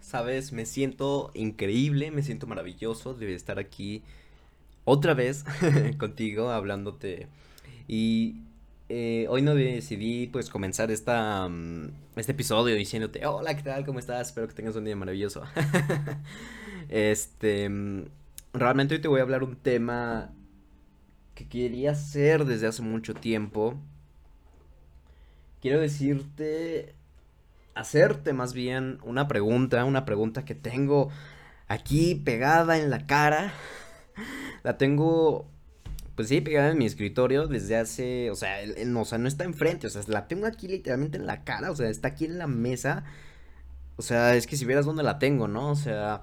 Sabes, me siento increíble, me siento maravilloso de estar aquí otra vez contigo hablándote. Y eh, hoy no decidí pues comenzar esta, mm, este episodio diciéndote, hola, ¿qué tal? ¿Cómo estás? Espero que tengas un día maravilloso. este, mm, realmente hoy te voy a hablar un tema que quería hacer desde hace mucho tiempo. Quiero decirte, hacerte más bien una pregunta, una pregunta que tengo aquí pegada en la cara. La tengo, pues sí, pegada en mi escritorio desde hace, o sea, no, o sea, no está enfrente, o sea, la tengo aquí literalmente en la cara, o sea, está aquí en la mesa. O sea, es que si vieras dónde la tengo, ¿no? O sea,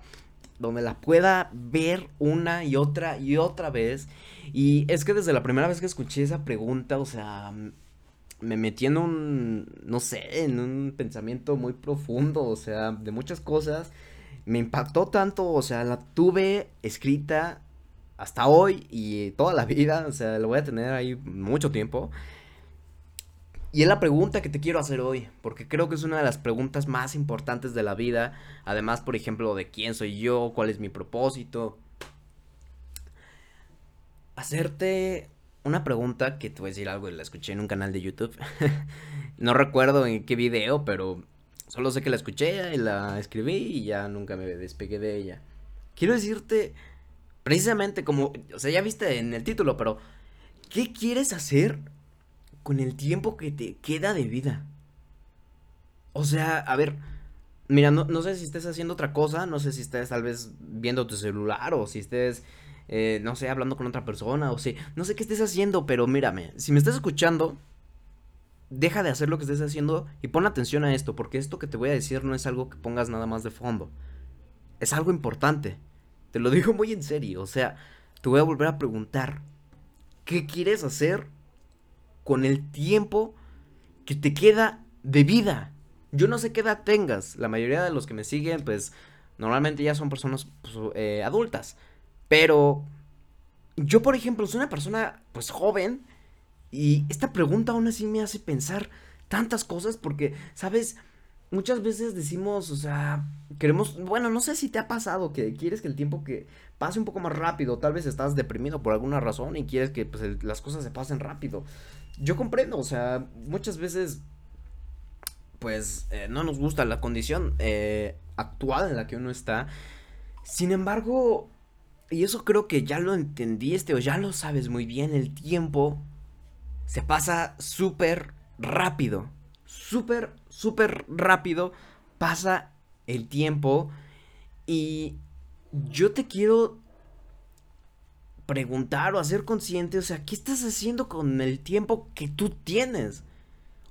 donde la pueda ver una y otra y otra vez. Y es que desde la primera vez que escuché esa pregunta, o sea, me metí en un, no sé, en un pensamiento muy profundo, o sea, de muchas cosas. Me impactó tanto, o sea, la tuve escrita hasta hoy y toda la vida, o sea, la voy a tener ahí mucho tiempo. Y es la pregunta que te quiero hacer hoy, porque creo que es una de las preguntas más importantes de la vida. Además, por ejemplo, de quién soy yo, cuál es mi propósito. Hacerte una pregunta que te voy a decir algo, la escuché en un canal de YouTube. no recuerdo en qué video, pero solo sé que la escuché y la escribí y ya nunca me despegué de ella. Quiero decirte, precisamente como, o sea, ya viste en el título, pero ¿qué quieres hacer con el tiempo que te queda de vida? O sea, a ver, mira, no, no sé si estés haciendo otra cosa, no sé si estés tal vez viendo tu celular o si estés eh, no sé, hablando con otra persona, o sé, no sé qué estés haciendo, pero mírame, si me estás escuchando, deja de hacer lo que estés haciendo y pon atención a esto, porque esto que te voy a decir no es algo que pongas nada más de fondo, es algo importante, te lo digo muy en serio, o sea, te voy a volver a preguntar, ¿qué quieres hacer con el tiempo que te queda de vida? Yo no sé qué edad tengas, la mayoría de los que me siguen, pues, normalmente ya son personas pues, eh, adultas. Pero yo, por ejemplo, soy una persona pues joven y esta pregunta aún así me hace pensar tantas cosas porque, ¿sabes? Muchas veces decimos, o sea, queremos, bueno, no sé si te ha pasado que quieres que el tiempo que pase un poco más rápido, tal vez estás deprimido por alguna razón y quieres que pues, las cosas se pasen rápido. Yo comprendo, o sea, muchas veces pues eh, no nos gusta la condición eh, actual en la que uno está. Sin embargo, y eso creo que ya lo entendiste o ya lo sabes muy bien, el tiempo se pasa súper rápido. Súper, súper rápido pasa el tiempo. Y yo te quiero preguntar o hacer consciente, o sea, ¿qué estás haciendo con el tiempo que tú tienes?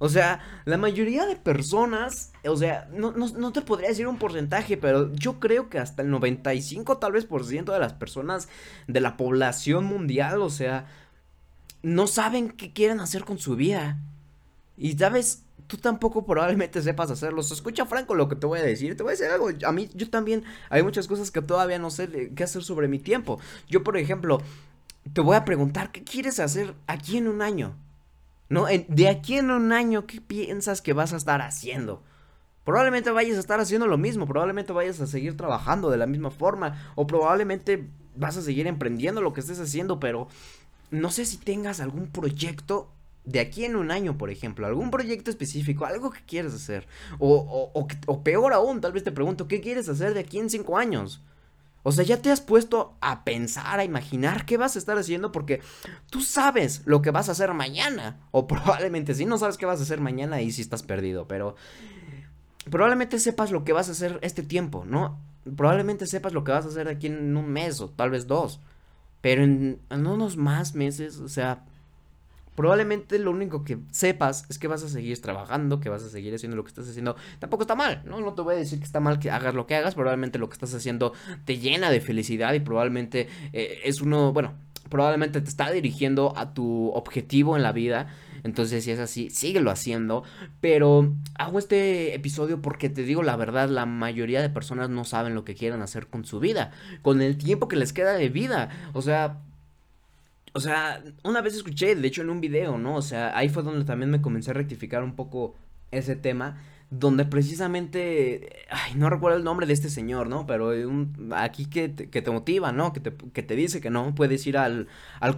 O sea, la mayoría de personas, o sea, no, no, te podría decir un porcentaje, pero yo creo que hasta el 95 tal vez por ciento de las personas de la población mundial, o sea, no saben qué quieren hacer con su vida. Y sabes, tú tampoco probablemente sepas hacerlo. escucha Franco lo que te voy a decir. Te voy a decir algo. A mí, yo también, hay muchas cosas que todavía no sé qué hacer sobre mi tiempo. Yo, por ejemplo, te voy a preguntar, ¿qué quieres hacer aquí en un año? ¿No? de aquí en un año, ¿qué piensas que vas a estar haciendo? Probablemente vayas a estar haciendo lo mismo, probablemente vayas a seguir trabajando de la misma forma, o probablemente vas a seguir emprendiendo lo que estés haciendo, pero no sé si tengas algún proyecto de aquí en un año, por ejemplo, algún proyecto específico, algo que quieres hacer, o, o, o peor aún, tal vez te pregunto, ¿qué quieres hacer de aquí en cinco años? O sea, ya te has puesto a pensar, a imaginar qué vas a estar haciendo porque tú sabes lo que vas a hacer mañana. O probablemente si no sabes qué vas a hacer mañana y si estás perdido, pero probablemente sepas lo que vas a hacer este tiempo, ¿no? Probablemente sepas lo que vas a hacer aquí en un mes o tal vez dos. Pero en, en unos más meses, o sea, probablemente lo único que sepas es que vas a seguir trabajando, que vas a seguir haciendo lo que estás haciendo. Tampoco está mal, ¿no? No te voy a decir que está mal que hagas lo que hagas, probablemente lo que estás haciendo te llena de felicidad y probablemente eh, es uno, bueno, probablemente te está dirigiendo a tu objetivo en la vida. Entonces, si es así, síguelo haciendo. Pero hago este episodio porque te digo la verdad, la mayoría de personas no saben lo que quieren hacer con su vida, con el tiempo que les queda de vida. O sea, o sea, una vez escuché, de hecho en un video, ¿no? O sea, ahí fue donde también me comencé a rectificar un poco ese tema donde precisamente, ay, no recuerdo el nombre de este señor, ¿no? Pero un, aquí que te, que te motiva, ¿no? Que te, que te, dice que no puedes ir al, al,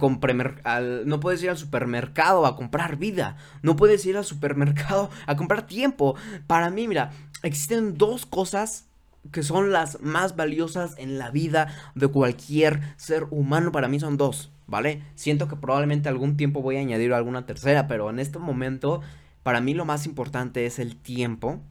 al, no puedes ir al supermercado a comprar vida, no puedes ir al supermercado a comprar tiempo. Para mí, mira, existen dos cosas que son las más valiosas en la vida de cualquier ser humano. Para mí son dos, ¿vale? Siento que probablemente algún tiempo voy a añadir alguna tercera, pero en este momento para mí lo más importante es el tiempo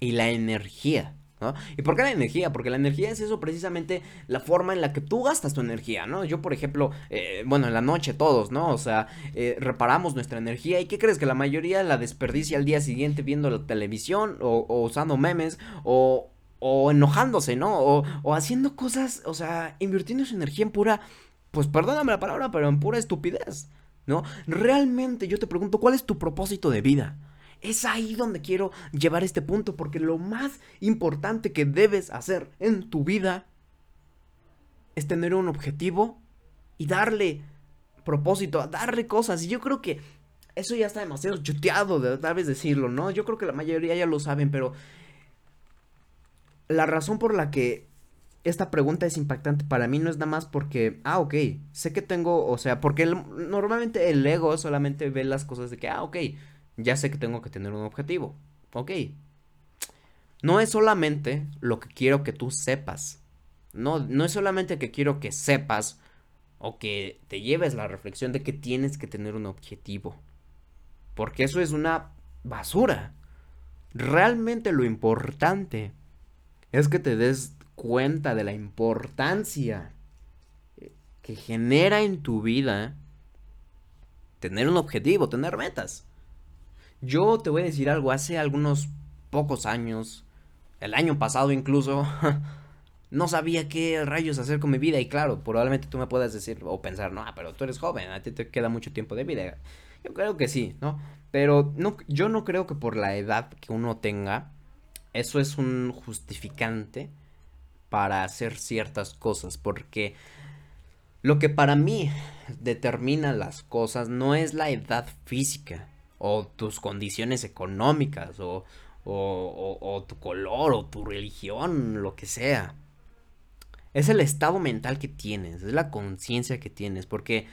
y la energía. ¿no? ¿Y por qué la energía? Porque la energía es eso precisamente la forma en la que tú gastas tu energía, ¿no? Yo, por ejemplo, eh, bueno, en la noche todos, ¿no? O sea, eh, reparamos nuestra energía y ¿qué crees? Que la mayoría la desperdicia al día siguiente viendo la televisión o, usando memes o, o enojándose, ¿no? O, o haciendo cosas, o sea, invirtiendo su energía en pura, pues perdóname la palabra, pero en pura estupidez. ¿no? Realmente yo te pregunto, ¿cuál es tu propósito de vida? Es ahí donde quiero llevar este punto, porque lo más importante que debes hacer en tu vida es tener un objetivo y darle propósito, darle cosas. Y yo creo que eso ya está demasiado chuteado de tal vez decirlo, ¿no? Yo creo que la mayoría ya lo saben, pero la razón por la que esta pregunta es impactante para mí no es nada más porque, ah, ok, sé que tengo, o sea, porque normalmente el ego solamente ve las cosas de que, ah, ok, ya sé que tengo que tener un objetivo, ok. No es solamente lo que quiero que tú sepas, no, no es solamente que quiero que sepas o que te lleves la reflexión de que tienes que tener un objetivo, porque eso es una basura. Realmente lo importante es que te des cuenta de la importancia que genera en tu vida tener un objetivo, tener metas. Yo te voy a decir algo, hace algunos pocos años, el año pasado incluso, no sabía qué rayos hacer con mi vida y claro, probablemente tú me puedas decir o pensar, no, pero tú eres joven, a ti te queda mucho tiempo de vida. Yo creo que sí, ¿no? Pero no, yo no creo que por la edad que uno tenga, eso es un justificante para hacer ciertas cosas, porque lo que para mí determina las cosas no es la edad física o tus condiciones económicas o, o, tu color o tu religión, lo que sea. Es el estado mental que tienes, es la conciencia que tienes, porque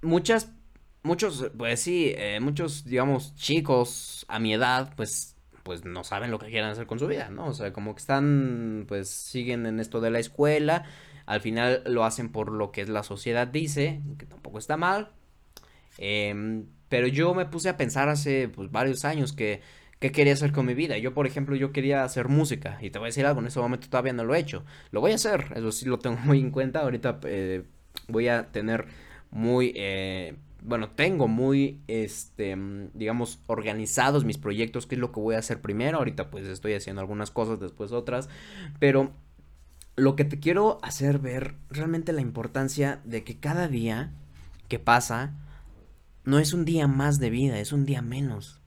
muchas, muchos, pues sí, eh, muchos, digamos, chicos a mi edad, pues pues no saben lo que quieren hacer con su vida, ¿no? O sea, como que están, pues siguen en esto de la escuela, al final lo hacen por lo que la sociedad dice, que tampoco está mal. Em, pero yo me puse a pensar hace pues, varios años que qué quería hacer con mi vida. Yo, por ejemplo, yo quería hacer música. Y te voy a decir algo, en ese momento todavía no lo he hecho. Lo voy a hacer, eso sí lo tengo muy en cuenta. Ahorita eh, voy a tener muy eh, bueno, tengo muy, este, digamos, organizados mis proyectos, qué es lo que voy a hacer primero. Ahorita pues estoy haciendo algunas cosas, después otras, pero lo que te quiero hacer ver realmente la importancia de que cada día que pasa no es un día más de vida, es un día menos.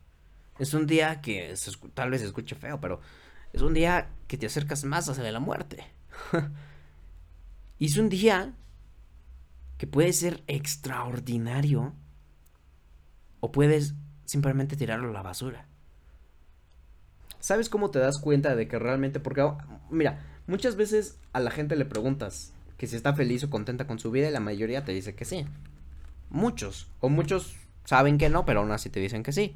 Es un día que tal vez se escuche feo, pero es un día que te acercas más hacia la muerte. y es un día que puede ser extraordinario o puedes simplemente tirarlo a la basura. ¿Sabes cómo te das cuenta de que realmente, porque, oh, mira, muchas veces a la gente le preguntas que si está feliz o contenta con su vida y la mayoría te dice que sí. Muchos, o muchos saben que no, pero aún así te dicen que sí.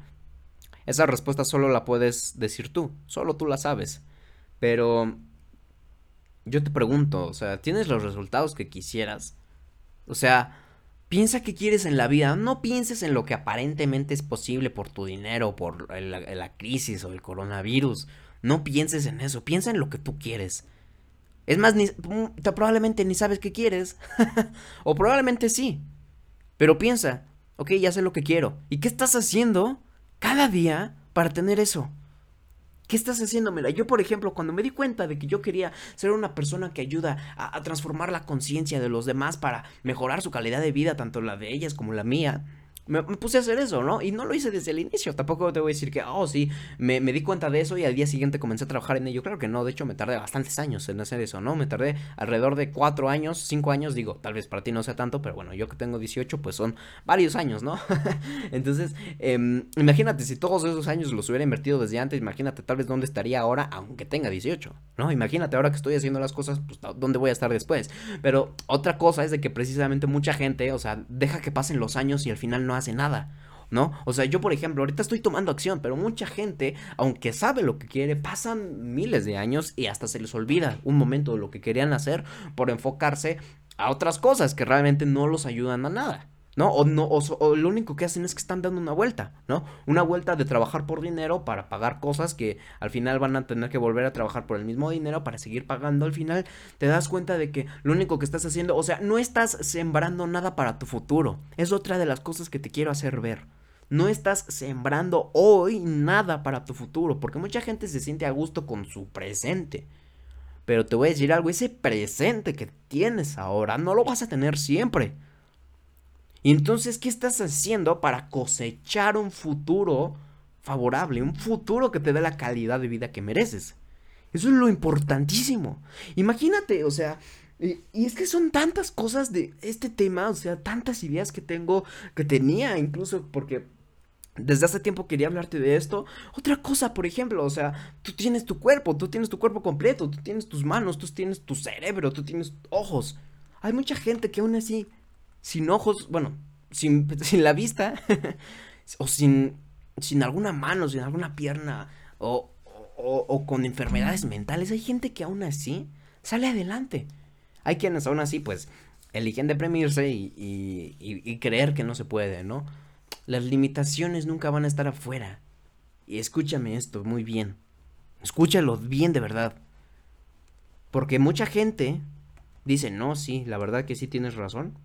Esa respuesta solo la puedes decir tú, solo tú la sabes. Pero yo te pregunto, o sea, ¿tienes los resultados que quisieras? O sea, piensa qué quieres en la vida. No pienses en lo que aparentemente es posible por tu dinero, por la, crisis o el coronavirus. No pienses en eso. Piensa en lo que tú quieres. Es más, ni, mm, probablemente ni sabes qué quieres. o probablemente sí. Pero piensa, ok, ya sé lo que quiero. ¿Y qué estás haciendo cada día para tener eso? ¿Qué estás haciendo? Yo por ejemplo, cuando me di cuenta de que yo quería ser una persona que ayuda a, transformar la conciencia de los demás para mejorar su calidad de vida, tanto la de ellas como la mía, me, puse a hacer eso, ¿no? Y no lo hice desde el inicio. Tampoco te voy a decir que, oh, sí, me, di cuenta de eso y al día siguiente comencé a trabajar en ello. Claro que no, de hecho me tardé bastantes años en hacer eso, ¿no? Me tardé alrededor de cuatro años, cinco años, digo, tal vez para ti no sea tanto, pero bueno, yo que tengo 18, pues son varios años, ¿no? Entonces, eh, imagínate, si todos esos años los hubiera invertido desde antes, imagínate tal vez dónde estaría ahora, aunque tenga 18, ¿no? Imagínate ahora que estoy haciendo las cosas, pues dónde voy a estar después. Pero otra cosa es de que precisamente mucha gente, o sea, deja que pasen los años y al final no hace nada. ¿No? O sea, yo por ejemplo, ahorita estoy tomando acción, pero mucha gente, aunque sabe lo que quiere, pasan miles de años y hasta se les olvida un momento de lo que querían hacer por enfocarse a otras cosas que realmente no los ayudan a nada. ¿No? O, no o, lo único que hacen es que están dando una vuelta, ¿no? Una vuelta de trabajar por dinero para pagar cosas que al final van a tener que volver a trabajar por el mismo dinero para seguir pagando. Al final te das cuenta de que lo único que estás haciendo, o sea, no estás sembrando nada para tu futuro. Es otra de las cosas que te quiero hacer ver. No estás sembrando hoy nada para tu futuro, porque mucha gente se siente a gusto con su presente. Pero te voy a decir algo, ese presente que tienes ahora no lo vas a tener siempre. Y entonces, ¿qué estás haciendo para cosechar un futuro favorable, un futuro que te dé la calidad de vida que mereces? Eso es lo importantísimo. Imagínate, o sea, y, es que son tantas cosas de este tema, o sea, tantas ideas que tengo, que tenía incluso porque desde hace tiempo quería hablarte de esto. Otra cosa, por ejemplo, o sea, tú tienes tu cuerpo, tú tienes tu cuerpo completo, tú tienes tus manos, tú tienes tu cerebro, tú tienes ojos. Hay mucha gente que aún así sin ojos, bueno, sin, sin la vista, o sin, sin alguna mano, sin alguna pierna, o, o, con enfermedades mentales, hay gente que aún así sale adelante. Hay quienes aún así, pues, eligen deprimirse y, y, y, creer que no se puede, ¿no? Las limitaciones nunca van a estar afuera. Y escúchame esto muy bien. Escúchalo bien de verdad. Porque mucha gente dice, no, sí, la verdad que sí tienes razón.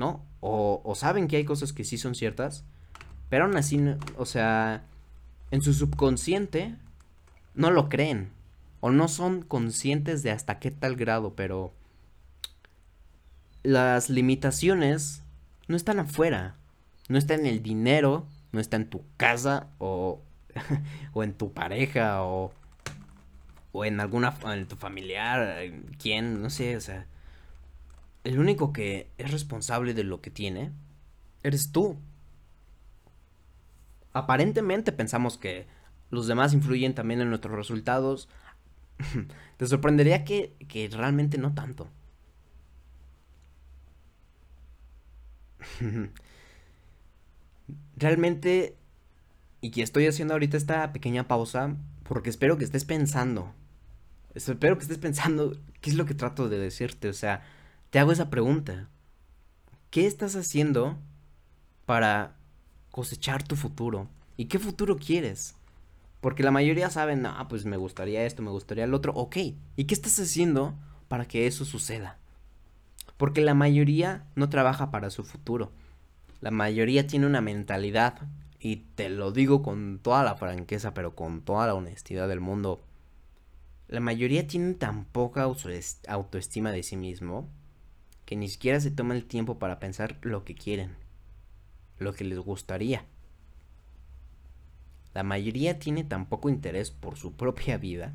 ¿No? O, saben que hay cosas que sí son ciertas, pero aún así, o sea, en su subconsciente no lo creen. O no son conscientes de hasta qué tal grado, pero las limitaciones no están afuera. No está en el dinero, no está en tu casa o, o en tu pareja o, o en alguna, en tu familiar, quién, no sé, o sea el único que es responsable de lo que tiene eres tú. Aparentemente pensamos que los demás influyen también en nuestros resultados. Te sorprendería que, que realmente no tanto. realmente, y que estoy haciendo ahorita esta pequeña pausa, porque espero que estés pensando. Espero que estés pensando qué es lo que trato de decirte. O sea, te hago esa pregunta. ¿Qué estás haciendo para cosechar tu futuro? ¿Y qué futuro quieres? Porque la mayoría saben, ah, pues me gustaría esto, me gustaría el otro. Ok, ¿y qué estás haciendo para que eso suceda? Porque la mayoría no trabaja para su futuro. La mayoría tiene una mentalidad, y te lo digo con toda la franqueza, pero con toda la honestidad del mundo. La mayoría tiene tan poca autoestima de sí mismo que ni siquiera se toma el tiempo para pensar lo que quieren, lo que les gustaría. La mayoría tiene tan poco interés por su propia vida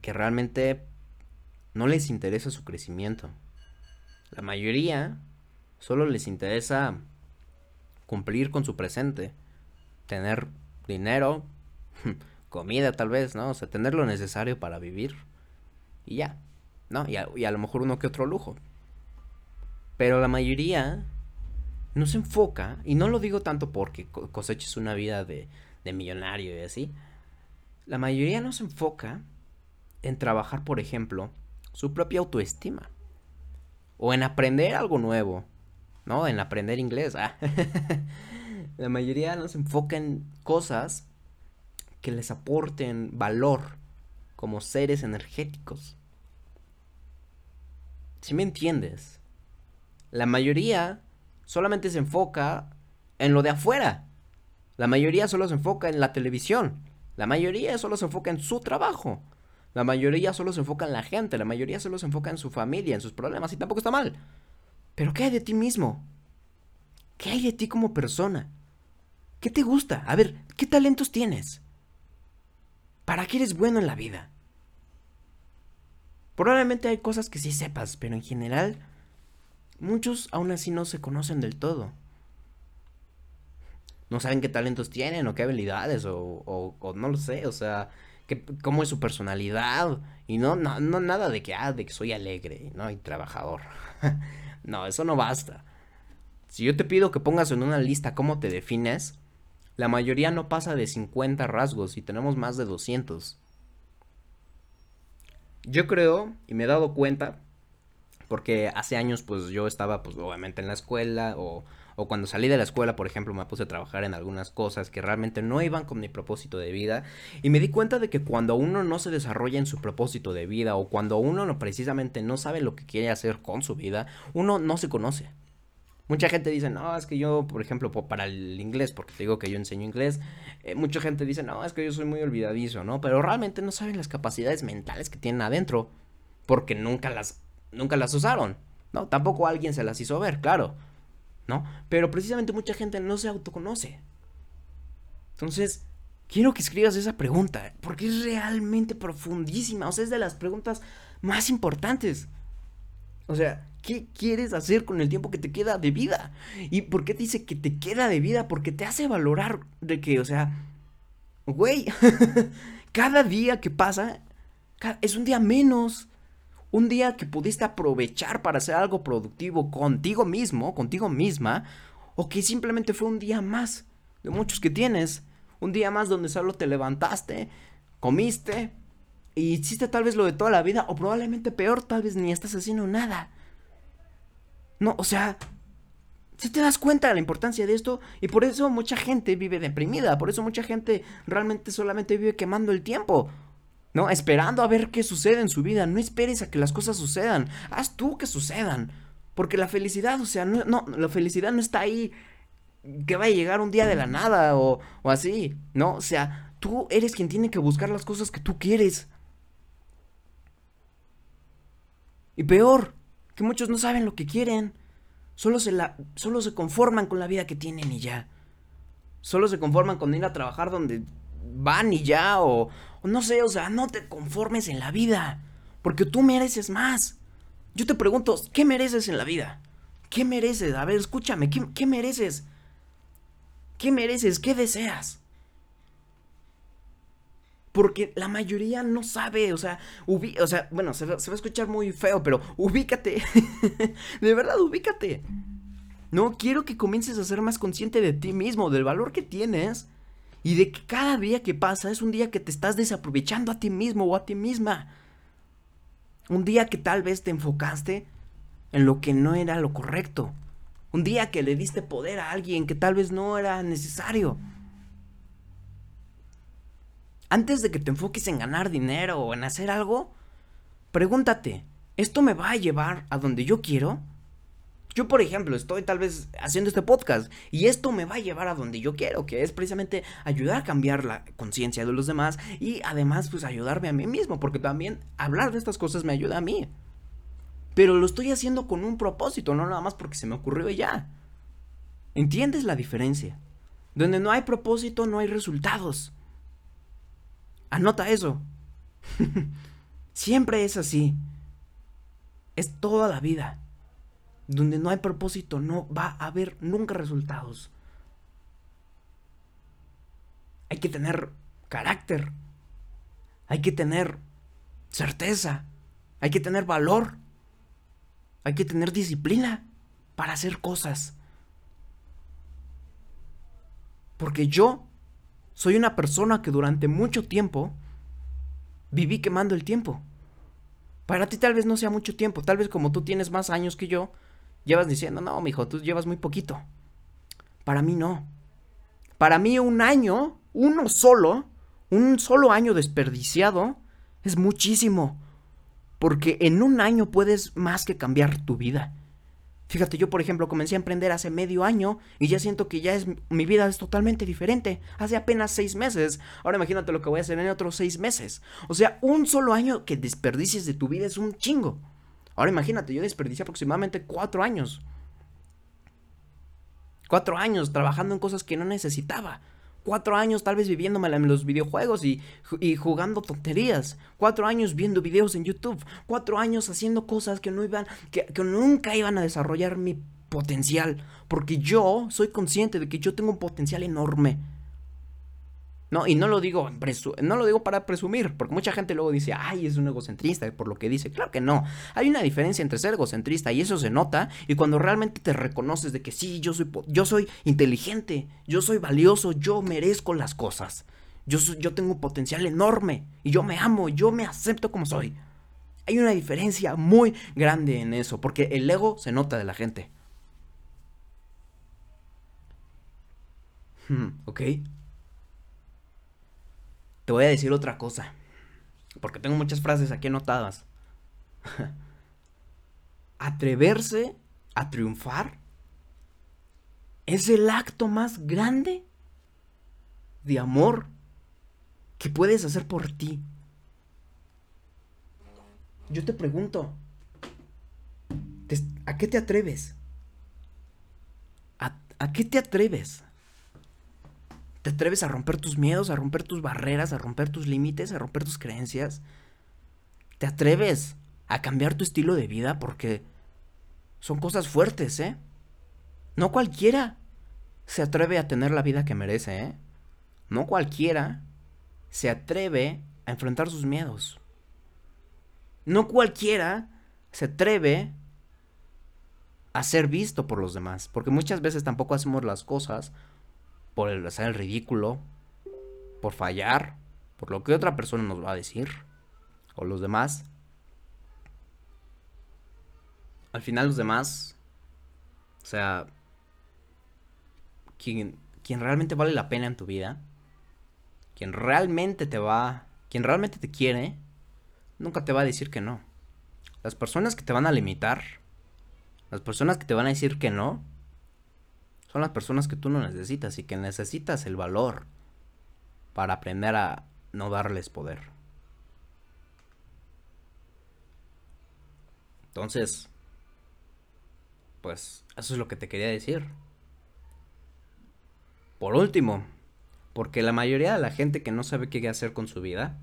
que realmente no les interesa su crecimiento. La mayoría solo les interesa cumplir con su presente, tener dinero, comida tal vez, ¿no? O sea, tener lo necesario para vivir y ya. ¿No? Y a, lo mejor uno que otro lujo. Pero la mayoría no se enfoca, y no lo digo tanto porque coseches una vida de, millonario y así, la mayoría no se enfoca en trabajar, por ejemplo, su propia autoestima. O en aprender algo nuevo. ¿No? En aprender inglés. Ah. la mayoría no se enfoca en cosas que les aporten valor como seres energéticos. Si me entiendes? La mayoría solamente se enfoca en lo de afuera. La mayoría solo se enfoca en la televisión. La mayoría solo se enfoca en su trabajo. La mayoría solo se enfoca en la gente. La mayoría solo se enfoca en su familia, en sus problemas. Y tampoco está mal. Pero ¿qué hay de ti mismo? ¿Qué hay de ti como persona? ¿Qué te gusta? A ver, ¿qué talentos tienes? ¿Para qué eres bueno en la vida? Probablemente hay cosas que sí sepas, pero en general muchos aún así no se conocen del todo. No saben qué talentos tienen o qué habilidades o, no lo sé, o sea, cómo es su personalidad y no, no, no nada de que, ah, de que soy alegre, ¿no? Y trabajador. no, eso no basta. Si yo te pido que pongas en una lista cómo te defines, la mayoría no pasa de 50 rasgos y tenemos más de 200. Yo creo, y me he dado cuenta, porque hace años pues yo estaba pues obviamente en la escuela o, o cuando salí de la escuela por ejemplo me puse a trabajar en algunas cosas que realmente no iban con mi propósito de vida y me di cuenta de que cuando uno no se desarrolla en su propósito de vida o cuando uno no precisamente no sabe lo que quiere hacer con su vida, uno no se conoce. Mucha gente dice, no, es que yo, por ejemplo, para el inglés, porque te digo que yo enseño inglés, eh, mucha gente dice, no, es que yo soy muy olvidadizo, ¿no? Pero realmente no saben las capacidades mentales que tienen adentro, porque nunca las, nunca las usaron, ¿no? Tampoco alguien se las hizo ver, claro, ¿no? Pero precisamente mucha gente no se autoconoce. Entonces, quiero que escribas esa pregunta, porque es realmente profundísima, o sea, es de las preguntas más importantes. O sea, ¿qué quieres hacer con el tiempo que te queda de vida? ¿Y por qué dice que te queda de vida? Porque te hace valorar de que, o sea, güey, cada día que pasa es un día menos. Un día que pudiste aprovechar para hacer algo productivo contigo mismo, contigo misma, o que simplemente fue un día más de muchos que tienes. Un día más donde solo te levantaste, comiste, y hiciste tal vez lo de toda la vida, o probablemente peor, tal vez ni estás haciendo nada. No, o sea, si te das cuenta de la importancia de esto, y por eso mucha gente vive deprimida, por eso mucha gente realmente solamente vive quemando el tiempo. ¿No? Esperando a ver qué sucede en su vida. No esperes a que las cosas sucedan. Haz tú que sucedan. Porque la felicidad, o sea, no, no la felicidad no está ahí que va a llegar un día de la nada o, o así. No, o sea, tú eres quien tiene que buscar las cosas que tú quieres. Y peor, que muchos no saben lo que quieren. Solo se, la, solo se conforman con la vida que tienen y ya. Solo se conforman con ir a trabajar donde van y ya. O, no sé, o sea, no te conformes en la vida. Porque tú mereces más. Yo te pregunto, ¿qué mereces en la vida? ¿Qué mereces? A ver, escúchame, ¿qué, qué mereces? ¿Qué mereces? ¿Qué deseas? Porque la mayoría no sabe, o sea, o sea, bueno, se va, a escuchar muy feo, pero ubícate. de verdad, ubícate. No, quiero que comiences a ser más consciente de ti mismo, del valor que tienes y de que cada día que pasa es un día que te estás desaprovechando a ti mismo o a ti misma. Un día que tal vez te enfocaste en lo que no era lo correcto. Un día que le diste poder a alguien que tal vez no era necesario. Antes de que te enfoques en ganar dinero o en hacer algo, pregúntate, ¿esto me va a llevar a donde yo quiero? Yo, por ejemplo, estoy tal vez haciendo este podcast y esto me va a llevar a donde yo quiero, que es precisamente ayudar a cambiar la conciencia de los demás y además pues ayudarme a mí mismo, porque también hablar de estas cosas me ayuda a mí. Pero lo estoy haciendo con un propósito, no nada más porque se me ocurrió ya. ¿Entiendes la diferencia? Donde no hay propósito no hay resultados. Anota eso. Siempre es así. Es toda la vida. Donde no hay propósito no va a haber nunca resultados. Hay que tener carácter. Hay que tener certeza. Hay que tener valor. Hay que tener disciplina para hacer cosas. Porque yo soy una persona que durante mucho tiempo viví quemando el tiempo. Para ti tal vez no sea mucho tiempo, tal vez como tú tienes más años que yo, llevas diciendo, no, mijo, tú llevas muy poquito. Para mí no. Para mí un año, uno solo, un solo año desperdiciado, es muchísimo. Porque en un año puedes más que cambiar tu vida. Fíjate, yo por ejemplo comencé a emprender hace medio año y ya siento que ya es mi vida es totalmente diferente. Hace apenas seis meses. Ahora imagínate lo que voy a hacer en otros seis meses. O sea, un solo año que desperdicies de tu vida es un chingo. Ahora imagínate, yo desperdicié aproximadamente cuatro años. Cuatro años trabajando en cosas que no necesitaba. Cuatro años tal vez viviéndome en los videojuegos y, y, jugando tonterías. Cuatro años viendo videos en YouTube. Cuatro años haciendo cosas que no iban, que, que nunca iban a desarrollar mi potencial. Porque yo soy consciente de que yo tengo un potencial enorme. No, y no lo digo no lo digo para presumir, porque mucha gente luego dice, "Ay, es un egocentrista por lo que dice." Claro que no. Hay una diferencia entre ser egocentrista y eso se nota y cuando realmente te reconoces de que sí, yo soy yo soy inteligente, yo soy valioso, yo merezco las cosas. Yo yo tengo un potencial enorme y yo me amo, yo me acepto como soy. Hay una diferencia muy grande en eso, porque el ego se nota de la gente. Hmm, ¿Ok? Te voy a decir otra cosa. Porque tengo muchas frases aquí anotadas. Atreverse a triunfar es el acto más grande de amor que puedes hacer por ti. Yo te pregunto, ¿a qué te atreves? ¿A, ¿A, qué te atreves? ¿Te atreves a romper tus miedos, a romper tus barreras, a romper tus límites, a romper tus creencias? ¿Te atreves a cambiar tu estilo de vida? Porque son cosas fuertes, ¿eh? No cualquiera se atreve a tener la vida que merece, ¿eh? No cualquiera se atreve a enfrentar sus miedos. No cualquiera se atreve a ser visto por los demás, porque muchas veces tampoco hacemos las cosas por el hacer el ridículo, por fallar, por lo que otra persona nos va a decir, o los demás. Al final los demás, o sea, quien, quien realmente vale la pena en tu vida, quien realmente te va, quien realmente te quiere, nunca te va a decir que no. Las personas que te van a limitar, las personas que te van a decir que no, son las personas que tú no necesitas y que necesitas el valor para aprender a no darles poder. Entonces, pues eso es lo que te quería decir. Por último, porque la mayoría de la gente que no sabe qué hacer con su vida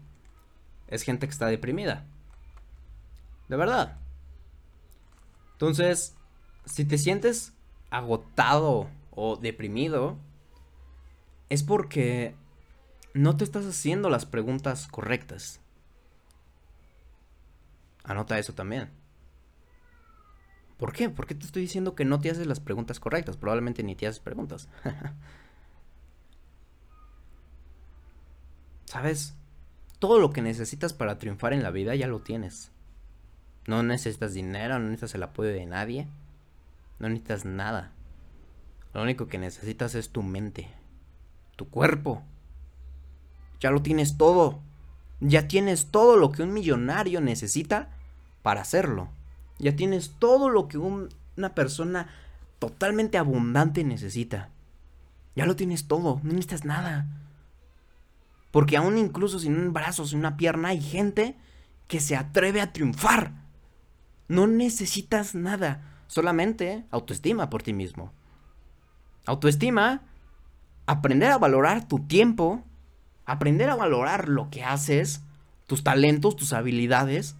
es gente que está deprimida. De verdad. Entonces, si te sientes agotado o deprimido, es porque no te estás haciendo las preguntas correctas. Anota eso también. ¿Por qué? ¿Por qué te estoy diciendo que no te haces las preguntas correctas? Probablemente ni te haces preguntas. ¿Sabes? Todo lo que necesitas para triunfar en la vida ya lo tienes. No necesitas dinero, no necesitas el apoyo de nadie. No necesitas nada. Lo único que necesitas es tu mente, tu cuerpo. Ya lo tienes todo. Ya tienes todo lo que un millonario necesita para hacerlo. Ya tienes todo lo que una persona totalmente abundante necesita. Ya lo tienes todo, no necesitas nada. Porque aún incluso sin un brazo, sin una pierna, hay gente que se atreve a triunfar. No necesitas nada, solamente autoestima por ti mismo. Autoestima, aprender a valorar tu tiempo, aprender a valorar lo que haces, tus talentos, tus habilidades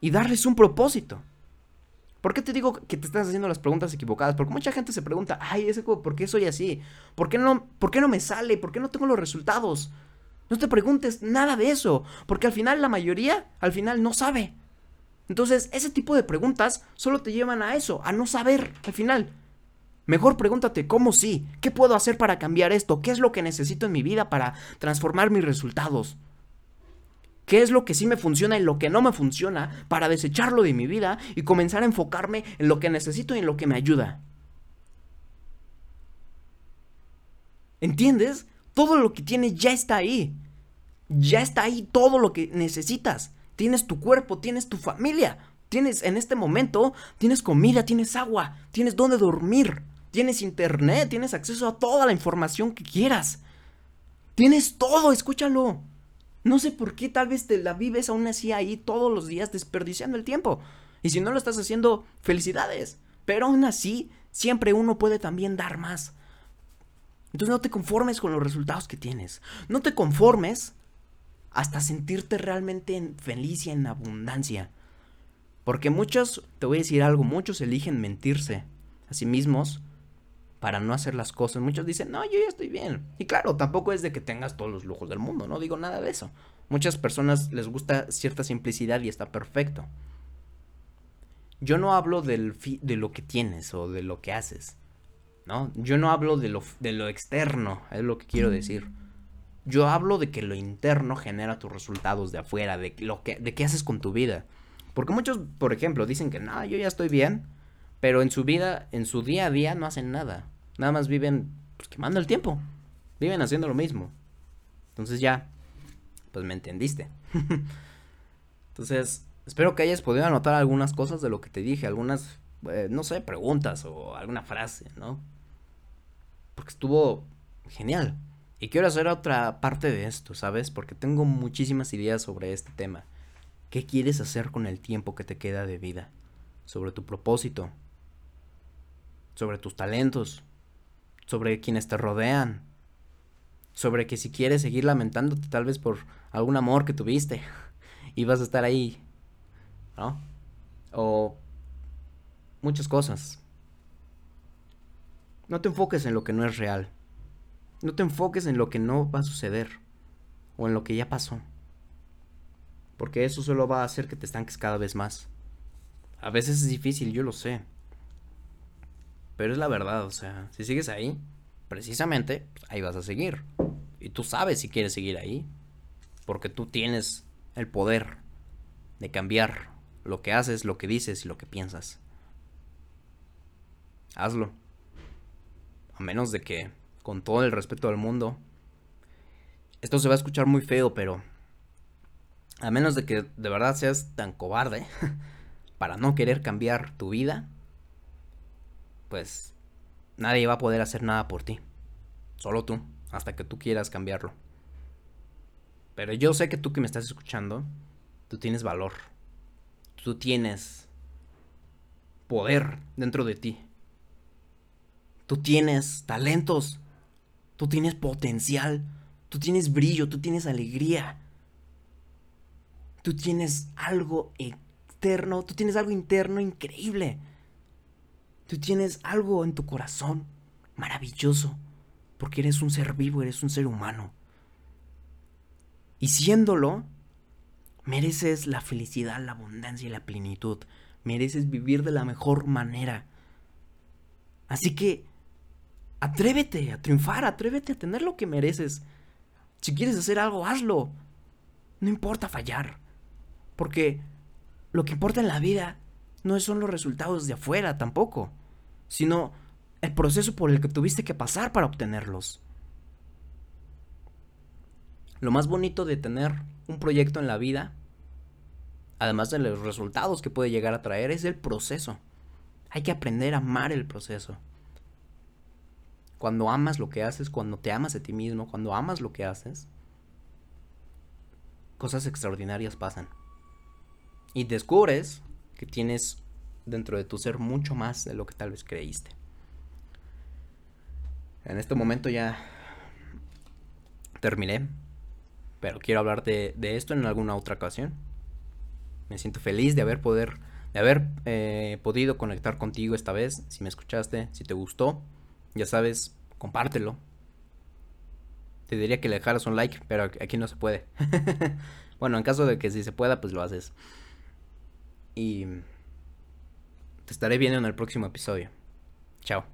y darles un propósito. ¿Por qué te digo que te estás haciendo las preguntas equivocadas? Porque mucha gente se pregunta, ay, ese ¿por qué soy así? ¿Por qué, no, ¿Por qué no me sale? ¿Por qué no tengo los resultados? No te preguntes nada de eso, porque al final la mayoría, al final no sabe. Entonces, ese tipo de preguntas solo te llevan a eso, a no saber al final. Mejor pregúntate cómo sí, qué puedo hacer para cambiar esto, qué es lo que necesito en mi vida para transformar mis resultados. ¿Qué es lo que sí me funciona y lo que no me funciona para desecharlo de mi vida y comenzar a enfocarme en lo que necesito y en lo que me ayuda? ¿Entiendes? Todo lo que tienes ya está ahí. Ya está ahí todo lo que necesitas. Tienes tu cuerpo, tienes tu familia. Tienes en este momento, tienes comida, tienes agua, tienes dónde dormir. Tienes internet, tienes acceso a toda la información que quieras. Tienes todo, escúchalo. No sé por qué tal vez te la vives aún así ahí todos los días desperdiciando el tiempo. Y si no lo estás haciendo, felicidades. Pero aún así, Siempre uno puede también dar más. Entonces no te conformes con los resultados que tienes. No te conformes hasta sentirte realmente feliz y en abundancia. Porque muchos, te voy a decir algo, muchos eligen mentirse a sí mismos para no hacer las cosas. Muchos dicen, no, yo ya estoy bien. Y claro, tampoco es de que tengas todos los lujos del mundo, no digo nada de eso. Muchas personas les gusta cierta simplicidad y está perfecto. Yo no hablo del de lo que tienes o de lo que haces. ¿No? Yo no hablo de lo, de lo externo, es lo que quiero decir. Yo hablo de que lo interno genera tus resultados de afuera, de lo que, de qué haces con tu vida. Porque muchos, por ejemplo, dicen que no, yo ya estoy bien, pero en su vida, en su día a día no hacen nada. Nada más viven pues, quemando el tiempo. Viven haciendo lo mismo. Entonces ya, pues me entendiste. Entonces, espero que hayas podido anotar algunas cosas de lo que te dije, algunas, eh, no sé, preguntas o alguna frase, ¿no? Porque estuvo genial. Y quiero hacer otra parte de esto, ¿sabes? Porque tengo muchísimas ideas sobre este tema. ¿Qué quieres hacer con el tiempo que te queda de vida? Sobre tu propósito, sobre tus talentos, sobre quienes te rodean, sobre que si quieres seguir lamentándote tal vez por algún amor que tuviste y vas a estar ahí, ¿no? O muchas cosas. No te enfoques en lo que no es real. No te enfoques en lo que no va a suceder o en lo que ya pasó. Porque eso solo va a hacer que te estanques cada vez más. A veces es difícil, yo lo sé. Pero es la verdad, o sea, si sigues ahí, precisamente, pues, ahí vas a seguir. Y tú sabes si quieres seguir ahí. Porque tú tienes el poder de cambiar lo que haces, lo que dices y lo que piensas. Hazlo. A menos de que, con todo el respeto del mundo, esto se va a escuchar muy feo, pero a menos de que de verdad seas tan cobarde para no querer cambiar tu vida, pues nadie va a poder hacer nada por ti. Solo tú, hasta que tú quieras cambiarlo. Pero yo sé que tú que me estás escuchando, tú tienes valor. Tú tienes poder dentro de ti. Tú tienes talentos. Tú tienes potencial. Tú tienes brillo. Tú tienes alegría tú tienes algo externo, tú tienes algo interno increíble. Tú tienes algo en tu corazón maravilloso, porque eres un ser vivo, eres un ser humano. Y siéndolo, mereces la felicidad, la abundancia y la plenitud. Mereces vivir de la mejor manera. Así que, atrévete a triunfar, atrévete a tener lo que mereces. Si quieres hacer algo, hazlo. No importa fallar. Porque lo que importa en la vida no son los resultados de afuera tampoco, sino el proceso por el que tuviste que pasar para obtenerlos. Lo más bonito de tener un proyecto en la vida, además de los resultados que puede llegar a traer, es el proceso. Hay que aprender a amar el proceso. Cuando amas lo que haces, cuando te amas a ti mismo, cuando amas lo que haces, cosas extraordinarias pasan. Y descubres que tienes dentro de tu ser mucho más de lo que tal vez creíste. En este momento ya terminé, pero quiero hablar de, esto en alguna otra ocasión. Me siento feliz de haber, poder, de haber eh, podido conectar contigo esta vez. Si me escuchaste, si te gustó, ya sabes, compártelo. Te diría que le dejaras un like, pero aquí no se puede. bueno, en caso de que si se pueda, pues lo haces. Y te estaré viendo en el próximo episodio. Chao.